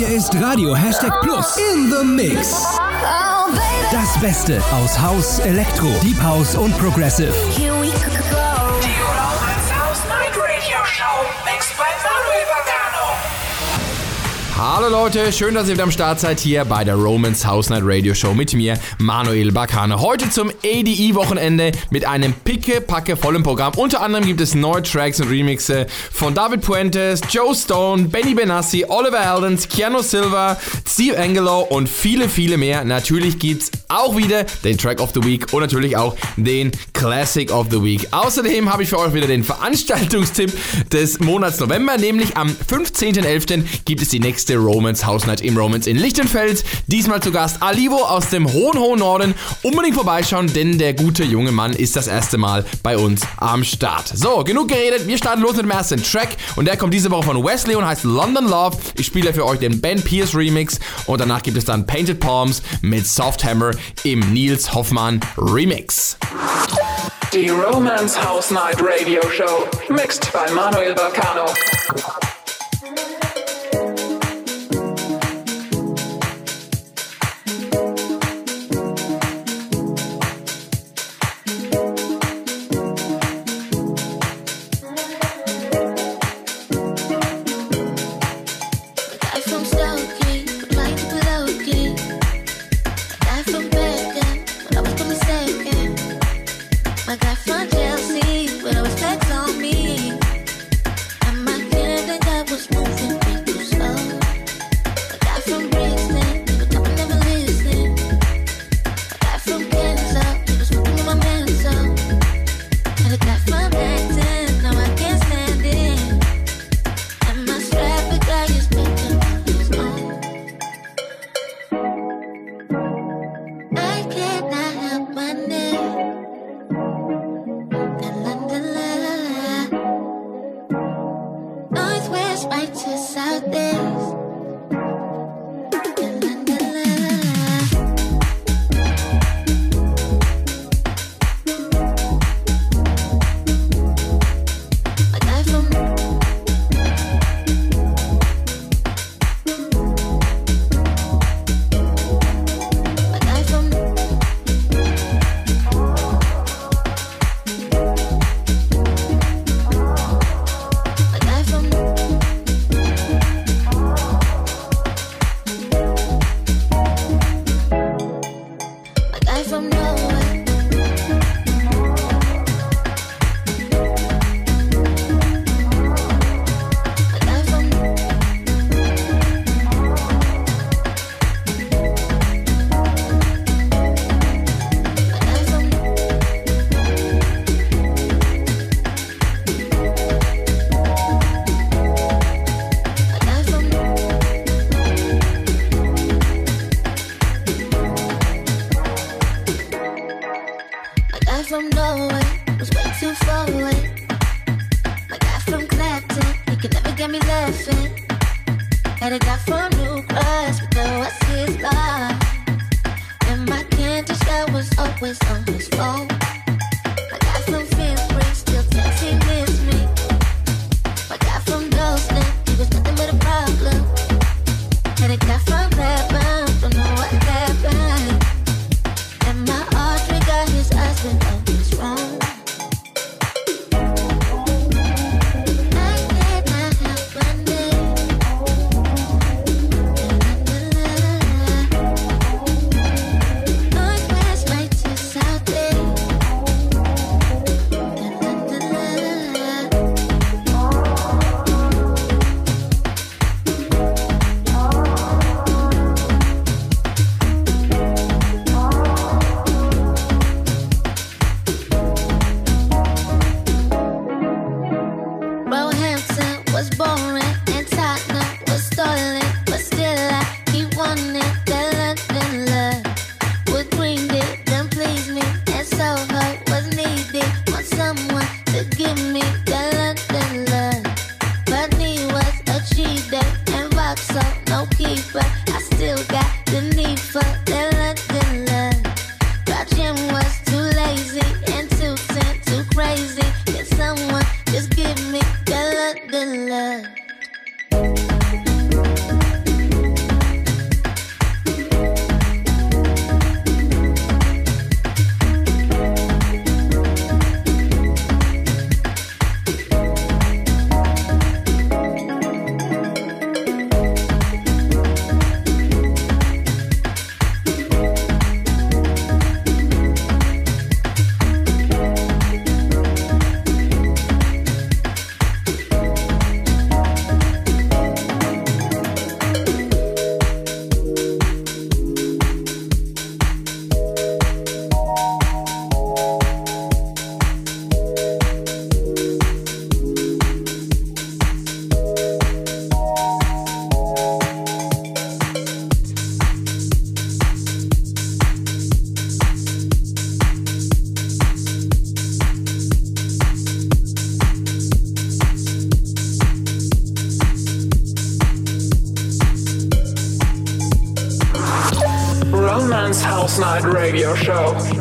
Hier ist Radio Hashtag Plus in the Mix. Das Beste aus Haus, Elektro, Deep House und Progressive. Hallo Leute, schön, dass ihr wieder am Start seid hier bei der Romans House Night Radio Show mit mir, Manuel Bacane. Heute zum ADE-Wochenende mit einem picke-packe vollen Programm. Unter anderem gibt es neue Tracks und Remixe von David Puentes, Joe Stone, Benny Benassi, Oliver Heldens, Keanu Silva, Steve Angelo und viele, viele mehr. Natürlich gibt's auch wieder den Track of the Week und natürlich auch den Classic of the Week. Außerdem habe ich für euch wieder den Veranstaltungstipp des Monats November, nämlich am 15.11. gibt es die nächste Romance House Night im Romance in Lichtenfeld. Diesmal zu Gast Alivo aus dem hohen, hohen Norden. Unbedingt vorbeischauen, denn der gute junge Mann ist das erste Mal bei uns am Start. So, genug geredet. Wir starten los mit dem ersten Track und der kommt diese Woche von Wesley und heißt London Love. Ich spiele für euch den Ben Pierce Remix und danach gibt es dann Painted Palms mit Soft Hammer im Nils Hoffmann Remix. Die Romance House Night Radio Show. Mixed by Manuel Vagano. Night Radio Show.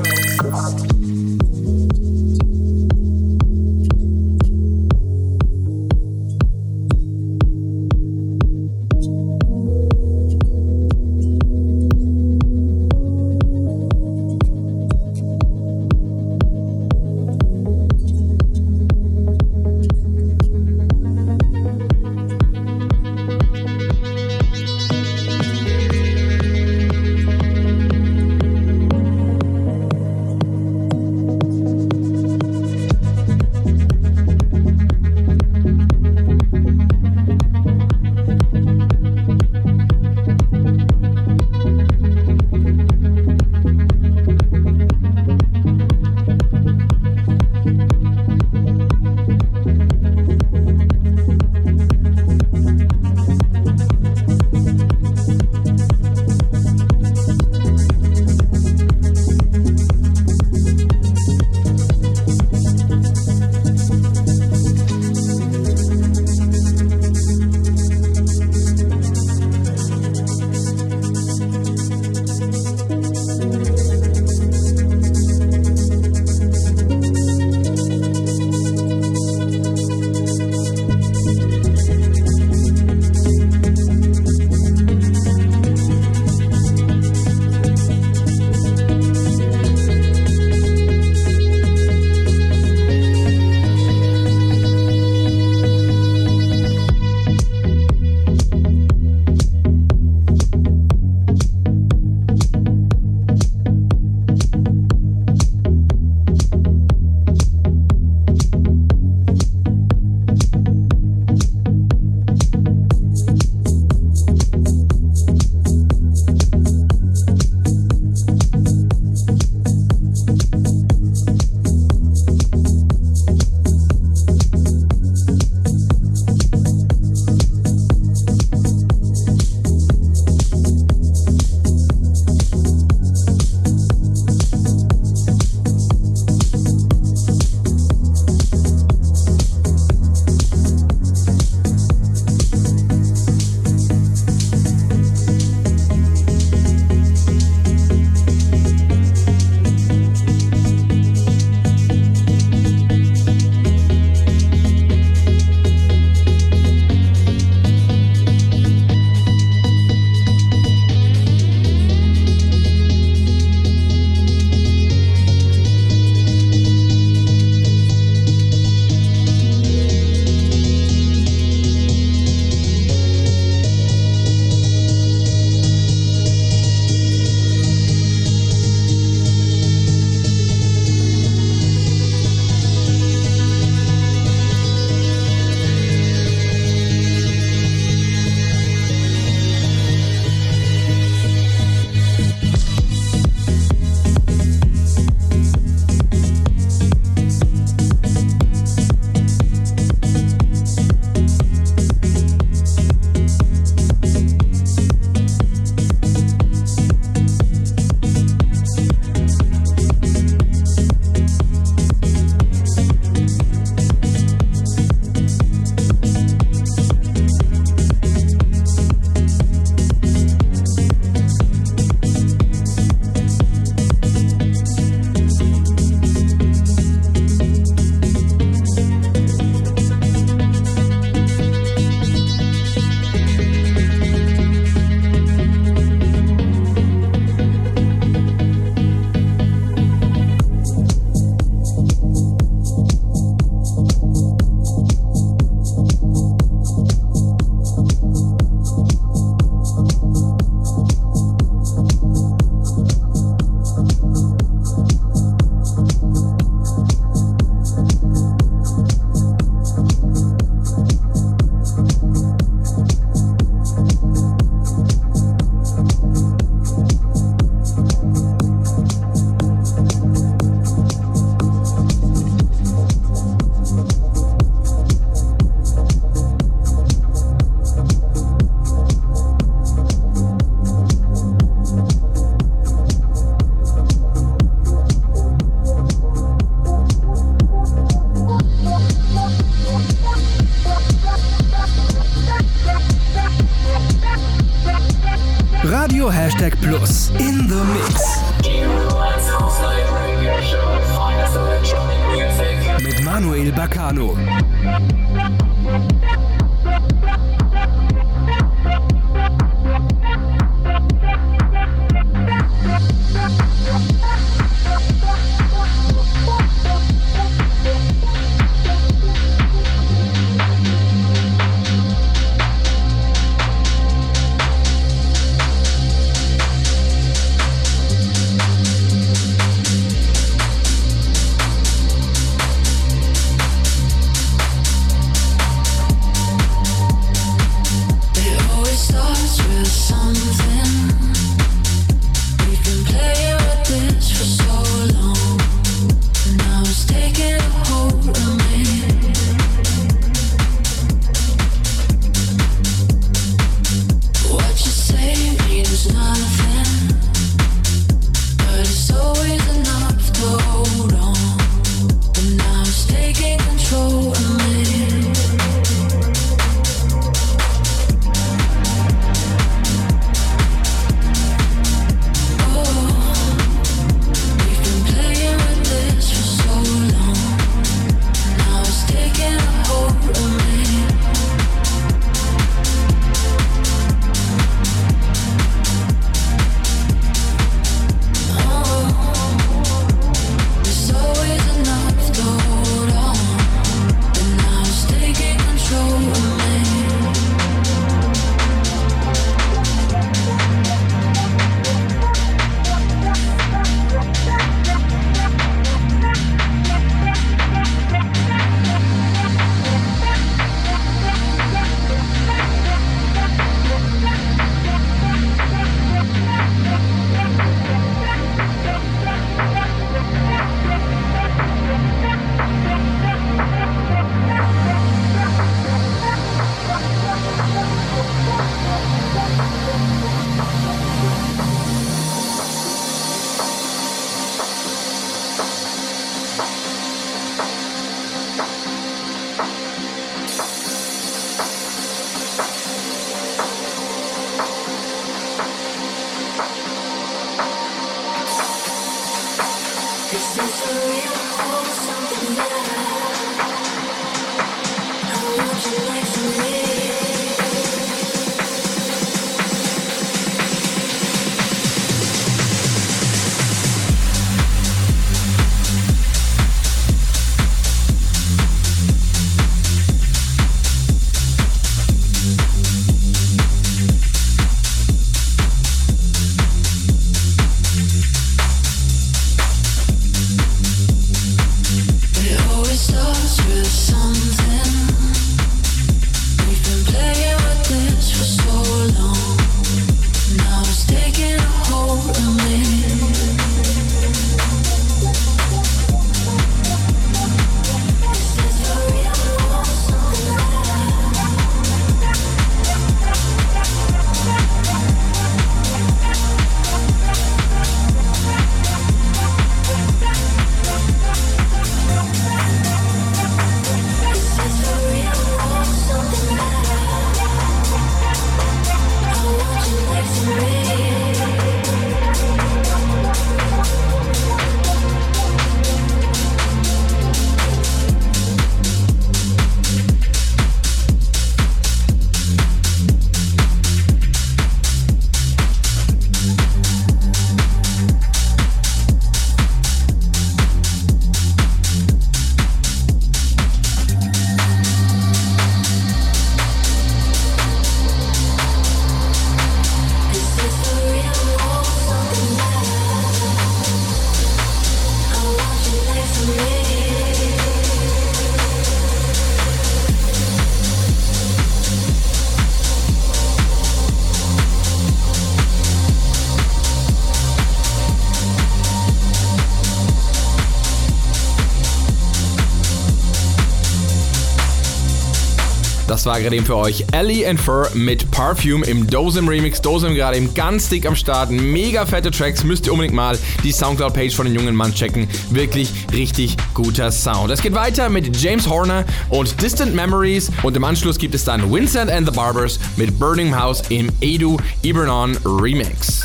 War gerade eben für euch Ellie and Fur mit Perfume im Dosem Remix. Dosem gerade eben ganz dick am Start. Mega fette Tracks. Müsst ihr unbedingt mal die Soundcloud-Page von den jungen Mann checken. Wirklich richtig guter Sound. Es geht weiter mit James Horner und Distant Memories. Und im Anschluss gibt es dann Vincent and the Barbers mit Burning House im Edu Ibernon Remix.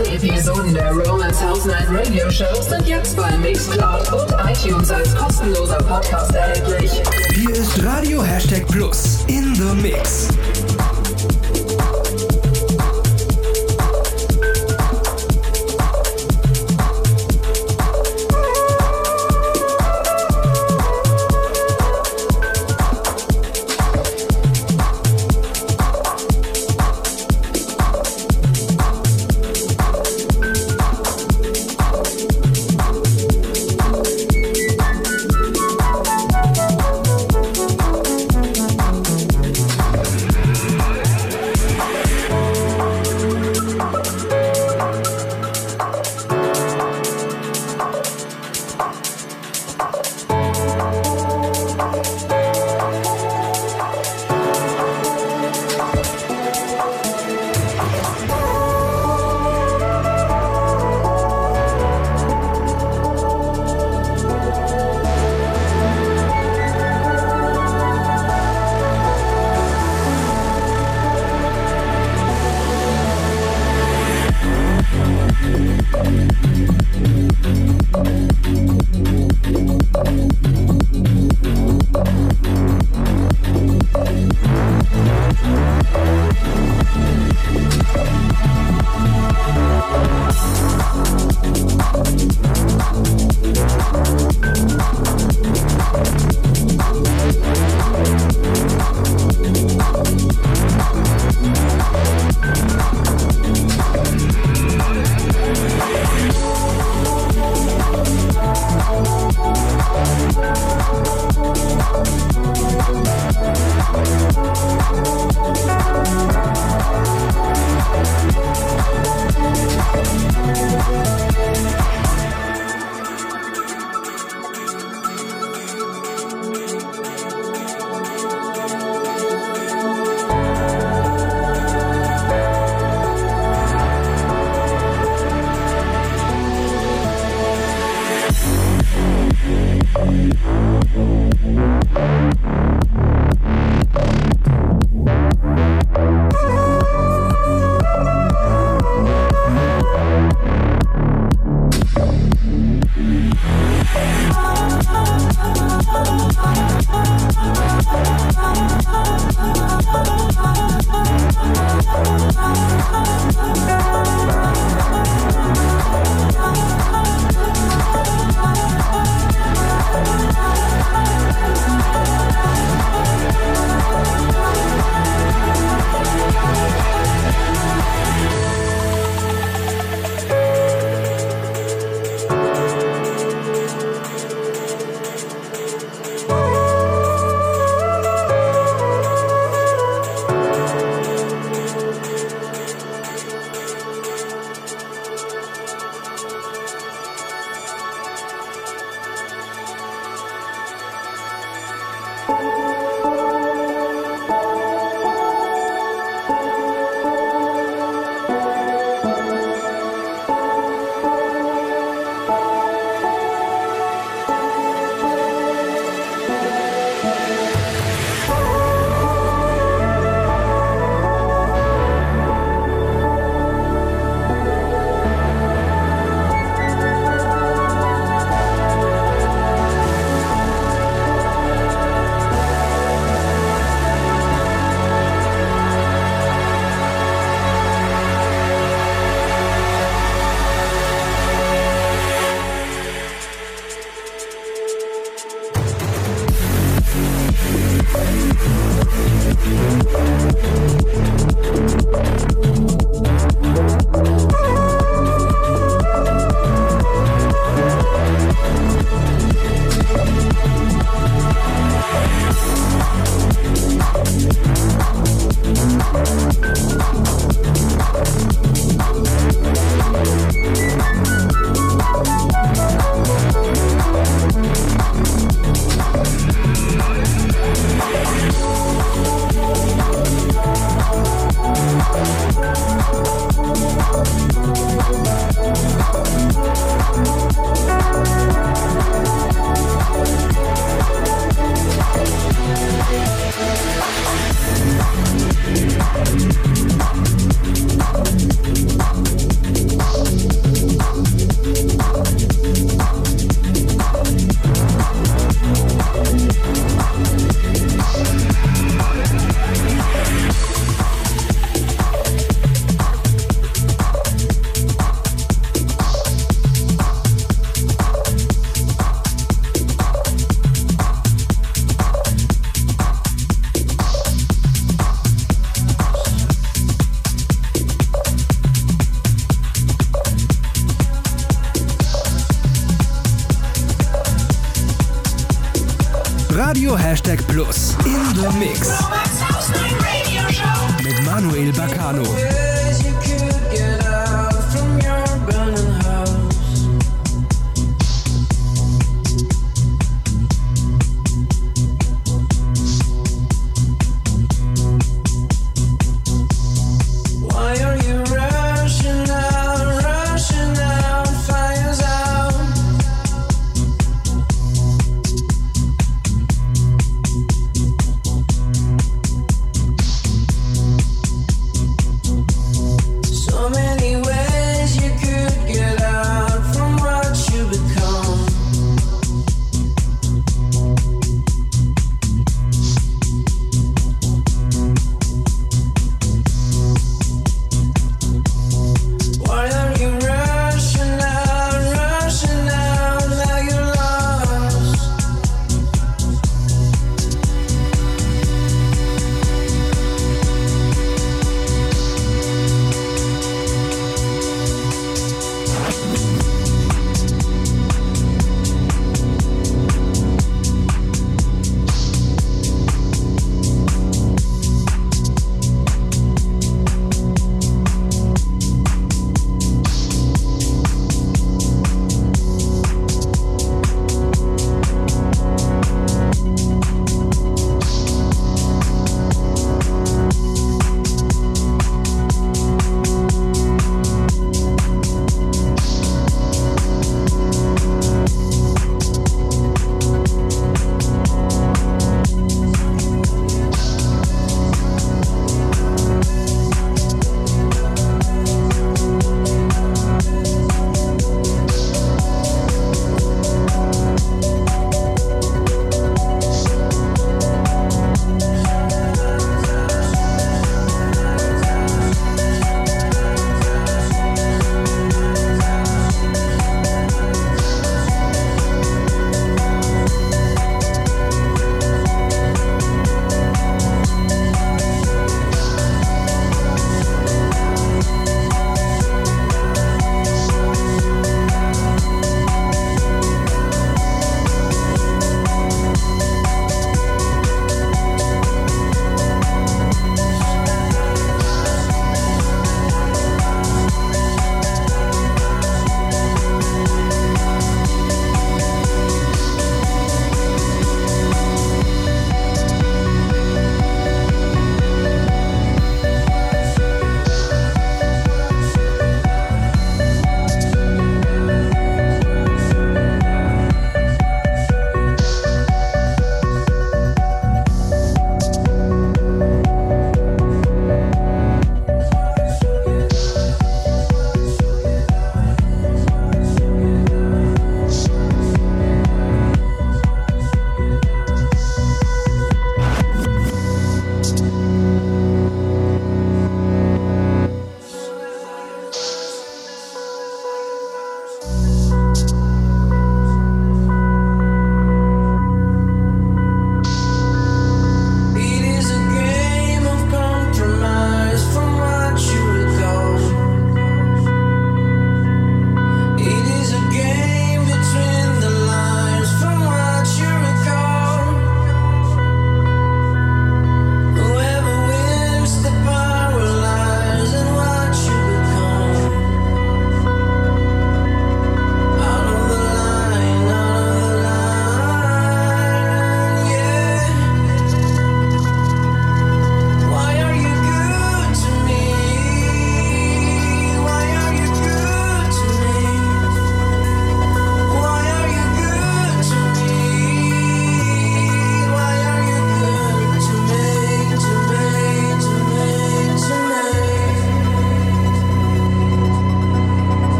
Alle Episoden der Romance House Night Radio Show sind jetzt bei Mixcloud und iTunes als kostenloser Podcast erhältlich. Hier ist Radio Hashtag Plus in the Mix.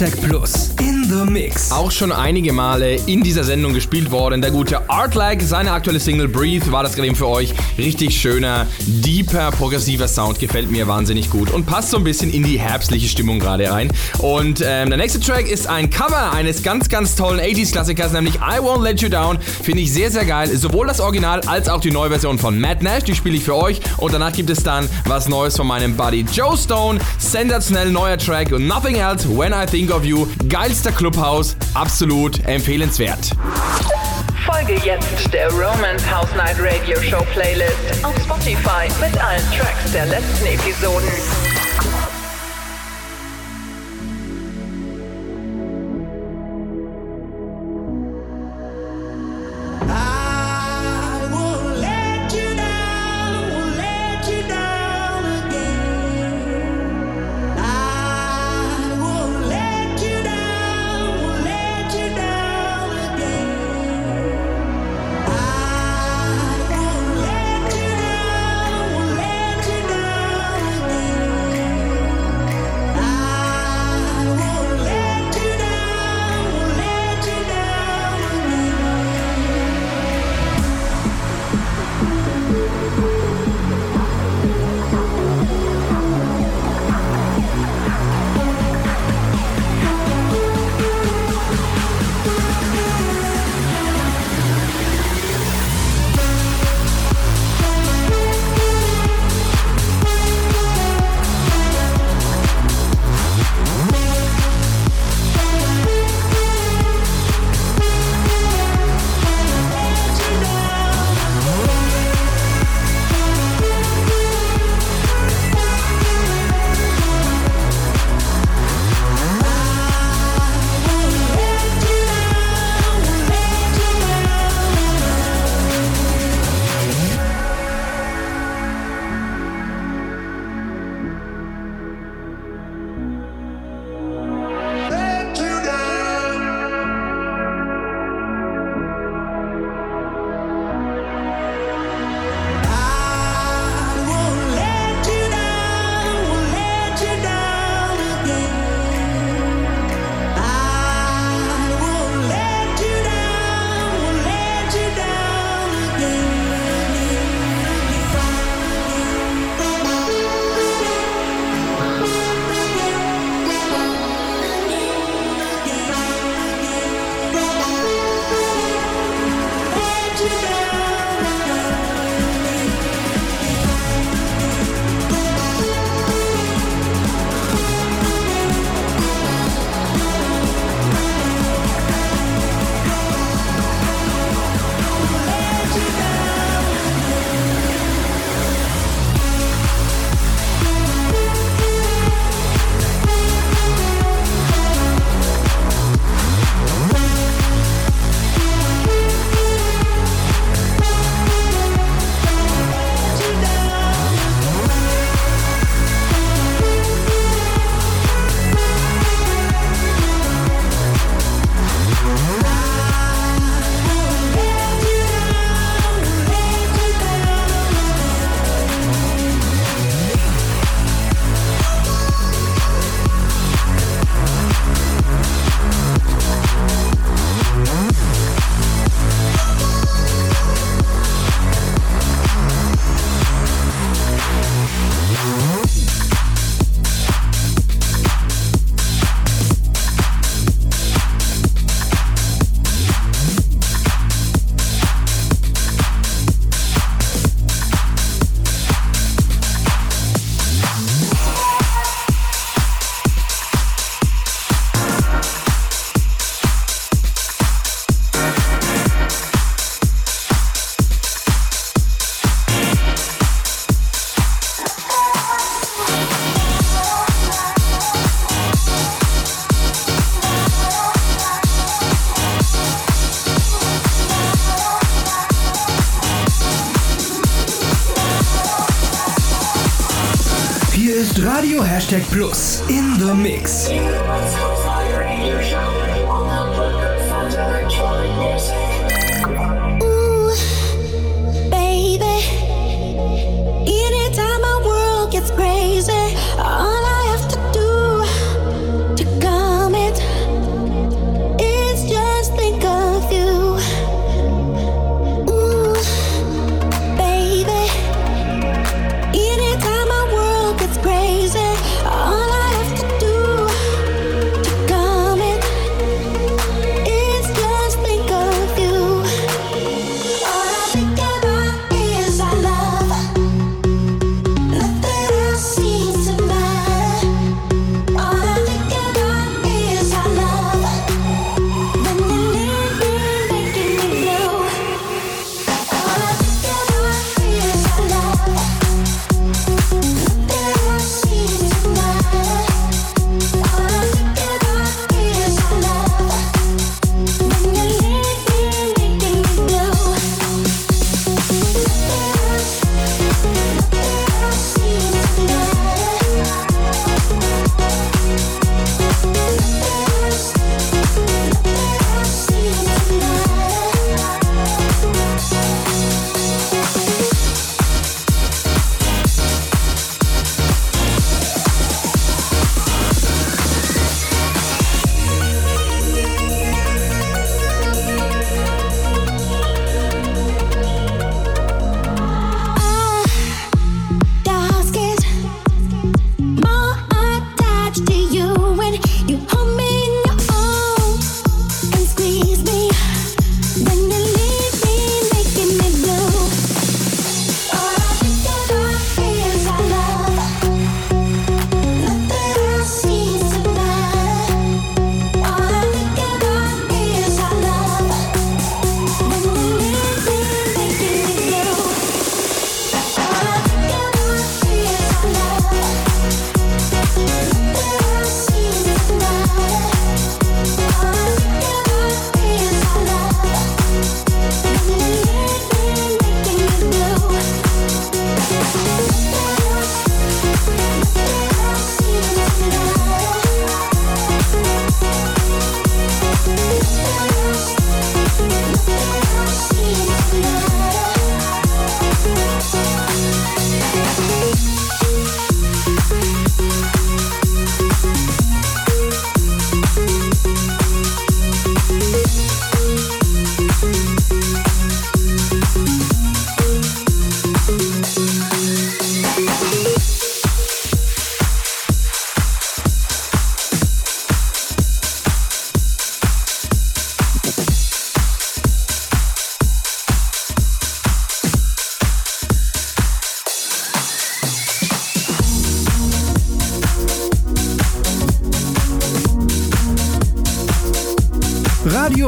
Hashtag Plus in the Mix. Auch schon einige Male in dieser Sendung gespielt worden. Der gute Artlike, seine aktuelle Single Breathe, war das gerade eben für euch. Richtig schöner, deeper, progressiver Sound, gefällt mir wahnsinnig gut und passt so ein bisschen in die herbstliche Stimmung gerade rein. Und ähm, der nächste Track ist ein Cover eines ganz, ganz tollen 80s-Klassikers, nämlich I Won't Let You Down. Finde ich sehr, sehr geil. Sowohl das Original als auch die neue Version von Matt Nash, die spiele ich für euch. Und danach gibt es dann was Neues von meinem Buddy Joe Stone. Sensationell neuer Track und Nothing Else When I Think You. Geilster Clubhouse, absolut empfehlenswert. Folge jetzt der Romance House Night Radio Show Playlist auf Spotify mit allen Tracks der letzten Episoden.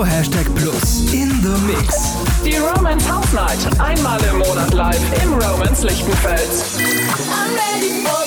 Hashtag Plus in the Mix. Die Romance House Night. Einmal im Monat live im Romance Lichtenfels. I'm ready for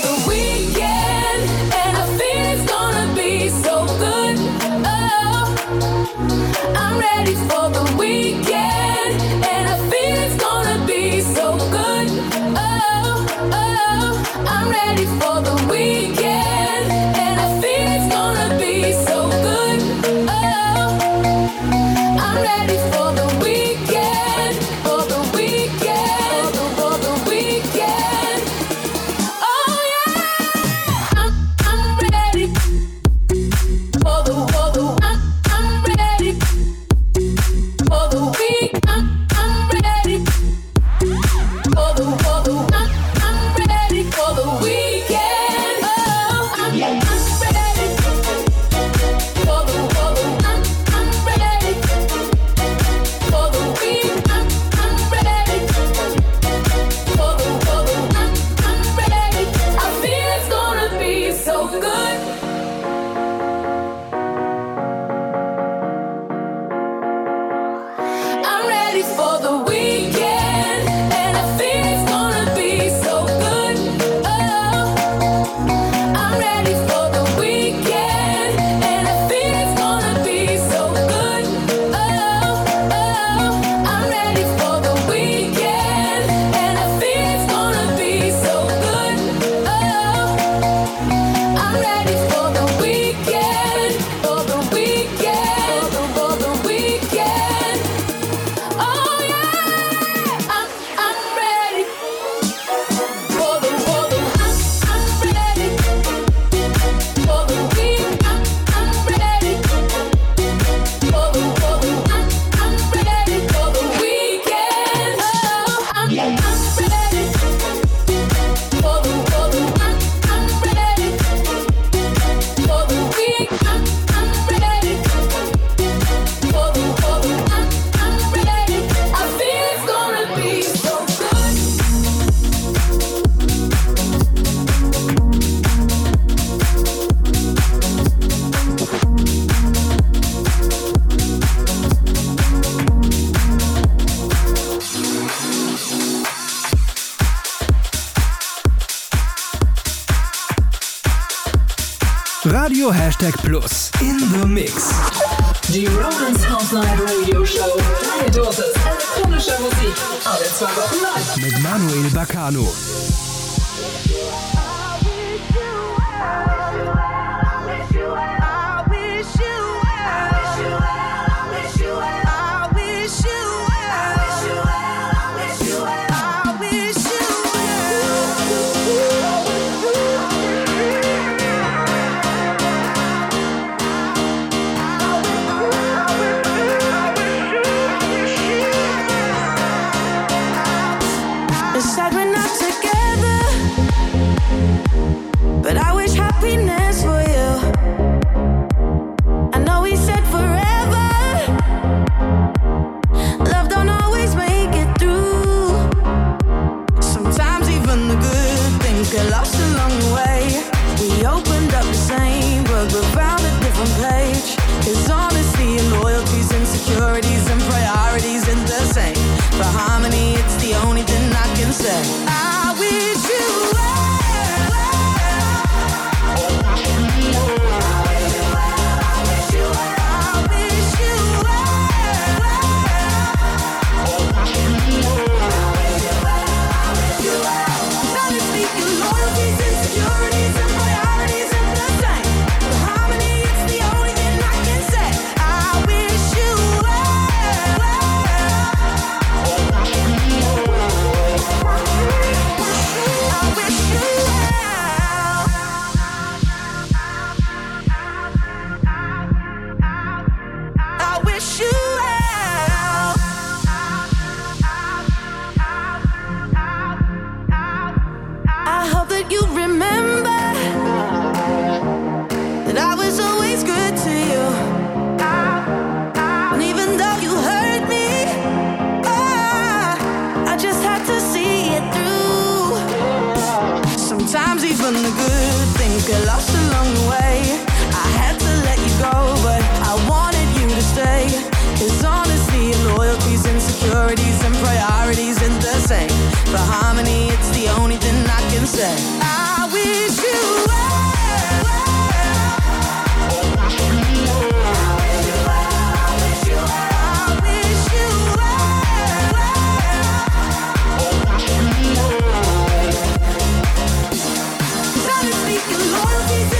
Hashtag Plus in the Mix. Die Romance House Night Radio Show. Deine Dosis elektronischer Musik. Alle zwei Wochen live. Mit Manuel Baccano. Hier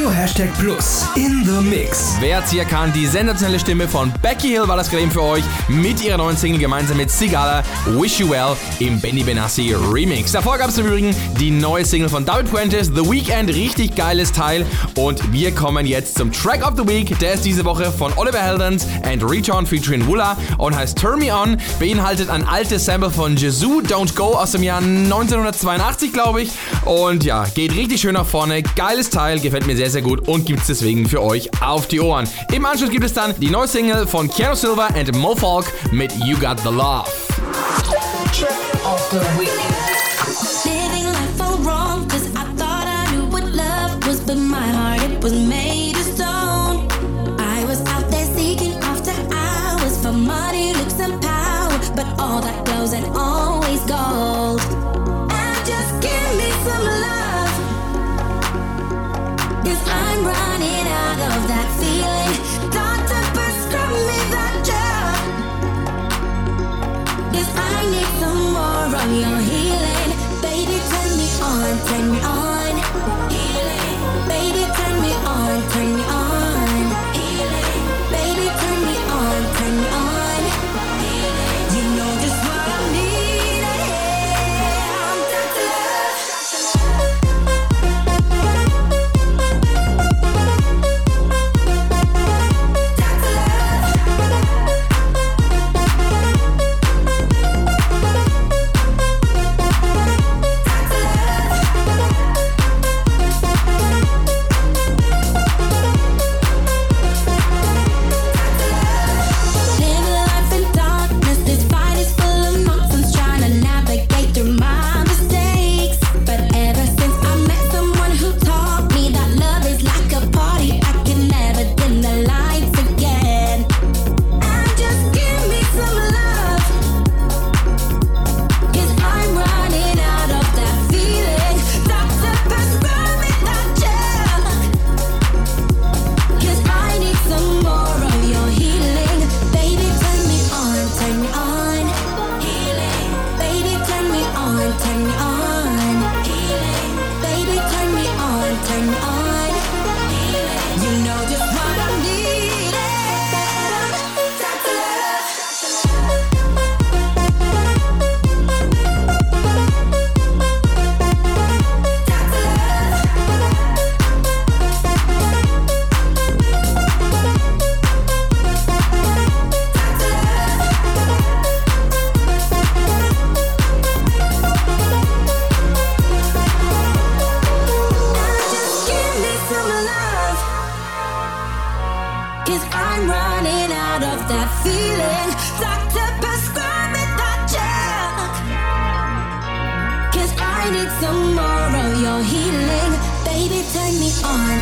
Radio Hashtag Plus in the Mix. Wer hier kann, die sensationelle Stimme von Becky Hill war das gerade für euch mit ihrer neuen Single gemeinsam mit Sigala Wish You Well im Benny Benassi Remix. Davor gab es im Übrigen die neue Single von David Fuentes, The Weekend, richtig geiles Teil. Und wir kommen jetzt zum Track of the Week. Der ist diese Woche von Oliver Heldens and Return featuring Wula und heißt Turn Me On. Beinhaltet ein altes Sample von Jesus Don't Go aus dem Jahr 1982, glaube ich. Und ja, geht richtig schön nach vorne. Geiles Teil, gefällt mir sehr, sehr gut und gibt es deswegen für euch auf die Ohren. Im Anschluss gibt es dann die neue Single von Keanu Silva and Mo Falk mit You Got the Love. Track of the Week.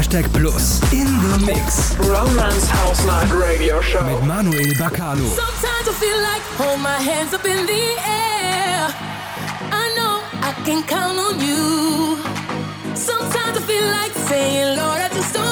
Hashtag Plus in the Mix. Roland's House Night Radio Show. Manuel Baccalo. Sometimes I feel like hold my hands up in the air. I know I can count on you. Sometimes I feel like saying, Lord, I just don't.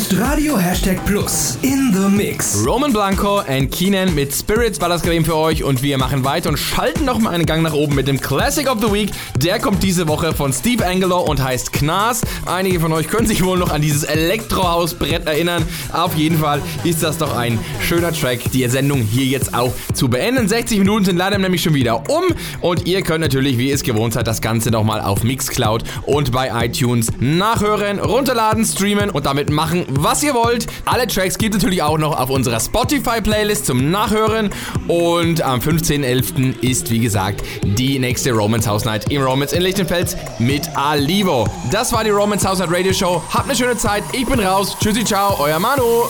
Ist Radio Hashtag Plus in the Mix. Roman Blanco and Keenan mit Spirits war das gerade eben für euch und wir machen weiter und schalten noch mal einen Gang nach oben mit dem Classic of the Week. Der kommt diese Woche von Steve Angelo und heißt Knas. Einige von euch können sich wohl noch an dieses Elektrohausbrett erinnern. Auf jeden Fall ist das doch ein schöner Track, die Sendung hier jetzt auch zu beenden. 60 Minuten sind leider nämlich schon wieder um und ihr könnt natürlich, wie ihr es gewohnt seid, das Ganze nochmal auf Mixcloud und bei iTunes nachhören, runterladen, streamen und damit machen, was ihr wollt. Alle Tracks gibt es natürlich auch noch auf unserer Spotify-Playlist zum Nachhören. Und am 15.11. ist, wie gesagt, die nächste Romance House Night im Romance in Lichtenfels mit Alivo. Das war die Romance House Night Radio Show. Habt eine schöne Zeit. Ich bin raus. Tschüssi, ciao, euer Manu.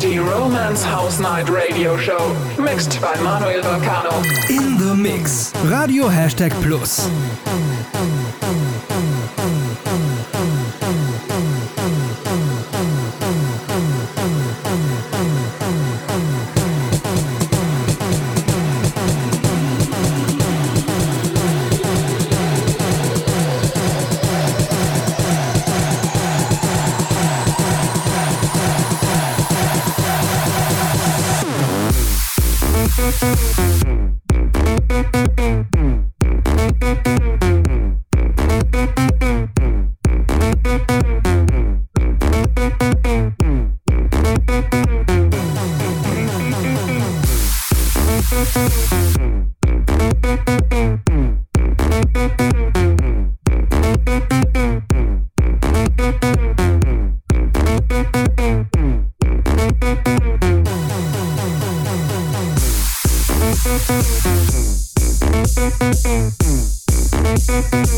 Die Romance House Night Radio Show. Mixed by Manuel Volcano. In the Mix. Radio Hashtag Plus. Woo!